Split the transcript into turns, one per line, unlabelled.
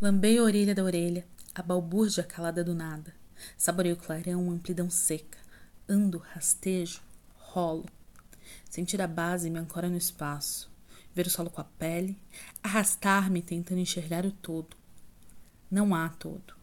Lambei a orelha da orelha, a balbúrdia calada do nada. Saborei o clarão, amplidão seca. Ando, rastejo, rolo. Sentir a base me ancora no espaço. Ver o solo com a pele, arrastar-me tentando enxergar o todo. Não há todo.